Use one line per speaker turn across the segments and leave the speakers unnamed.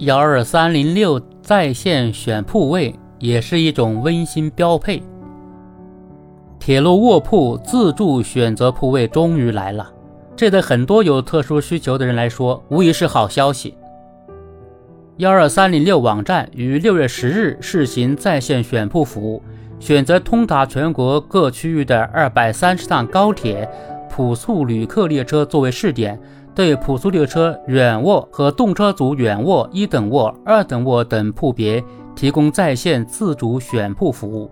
幺二三零六在线选铺位也是一种温馨标配。铁路卧铺自助选择铺位终于来了，这对很多有特殊需求的人来说无疑是好消息。幺二三零六网站于六月十日试行在线选铺服务，选择通达全国各区域的二百三十趟高铁普速旅客列车作为试点。对普速列车软卧和动车组软卧、一等卧、二等卧等铺别提供在线自主选铺服务，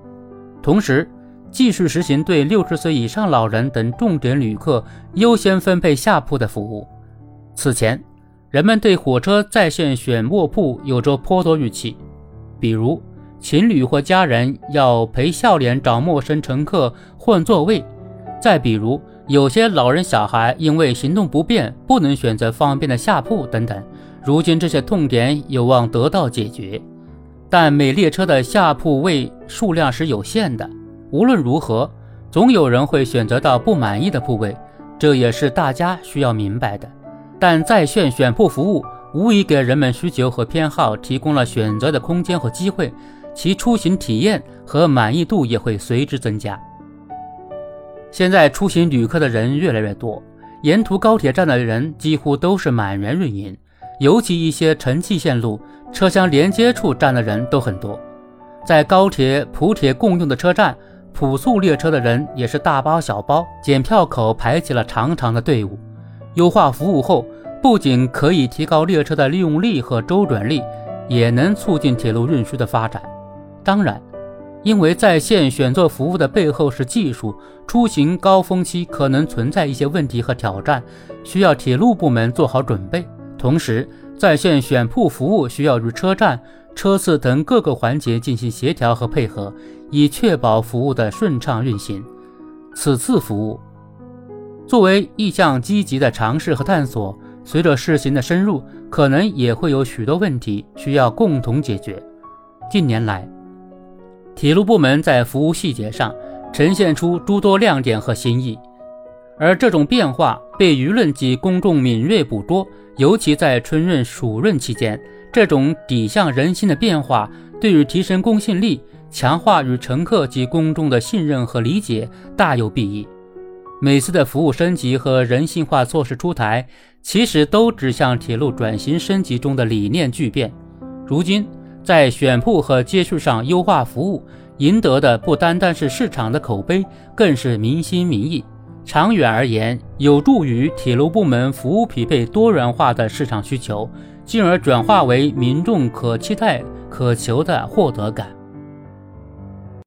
同时继续实行对六十岁以上老人等重点旅客优先分配下铺的服务。此前，人们对火车在线选卧铺有着颇多预期，比如情侣或家人要陪笑脸找陌生乘客换座位，再比如。有些老人、小孩因为行动不便，不能选择方便的下铺等等。如今这些痛点有望得到解决，但每列车的下铺位数量是有限的。无论如何，总有人会选择到不满意的铺位，这也是大家需要明白的。但在线选铺服务无疑给人们需求和偏好提供了选择的空间和机会，其出行体验和满意度也会随之增加。现在出行旅客的人越来越多，沿途高铁站的人几乎都是满员运营，尤其一些城际线路车厢连接处站的人都很多。在高铁、普铁共用的车站，普速列车的人也是大包小包，检票口排起了长长的队伍。优化服务后，不仅可以提高列车的利用率和周转率，也能促进铁路运输的发展。当然。因为在线选座服务的背后是技术，出行高峰期可能存在一些问题和挑战，需要铁路部门做好准备。同时，在线选铺服务需要与车站、车次等各个环节进行协调和配合，以确保服务的顺畅运行。此次服务作为一项积极的尝试和探索，随着试行的深入，可能也会有许多问题需要共同解决。近年来，铁路部门在服务细节上呈现出诸多亮点和新意，而这种变化被舆论及公众敏锐捕捉。尤其在春运、暑运期间，这种底向人心的变化，对于提升公信力、强化与乘客及公众的信任和理解大有裨益。每次的服务升级和人性化措施出台，其实都指向铁路转型升级中的理念巨变。如今。在选铺和接触上优化服务，赢得的不单单是市场的口碑，更是民心民意。长远而言，有助于铁路部门服务匹配多元化的市场需求，进而转化为民众可期待、可求的获得感。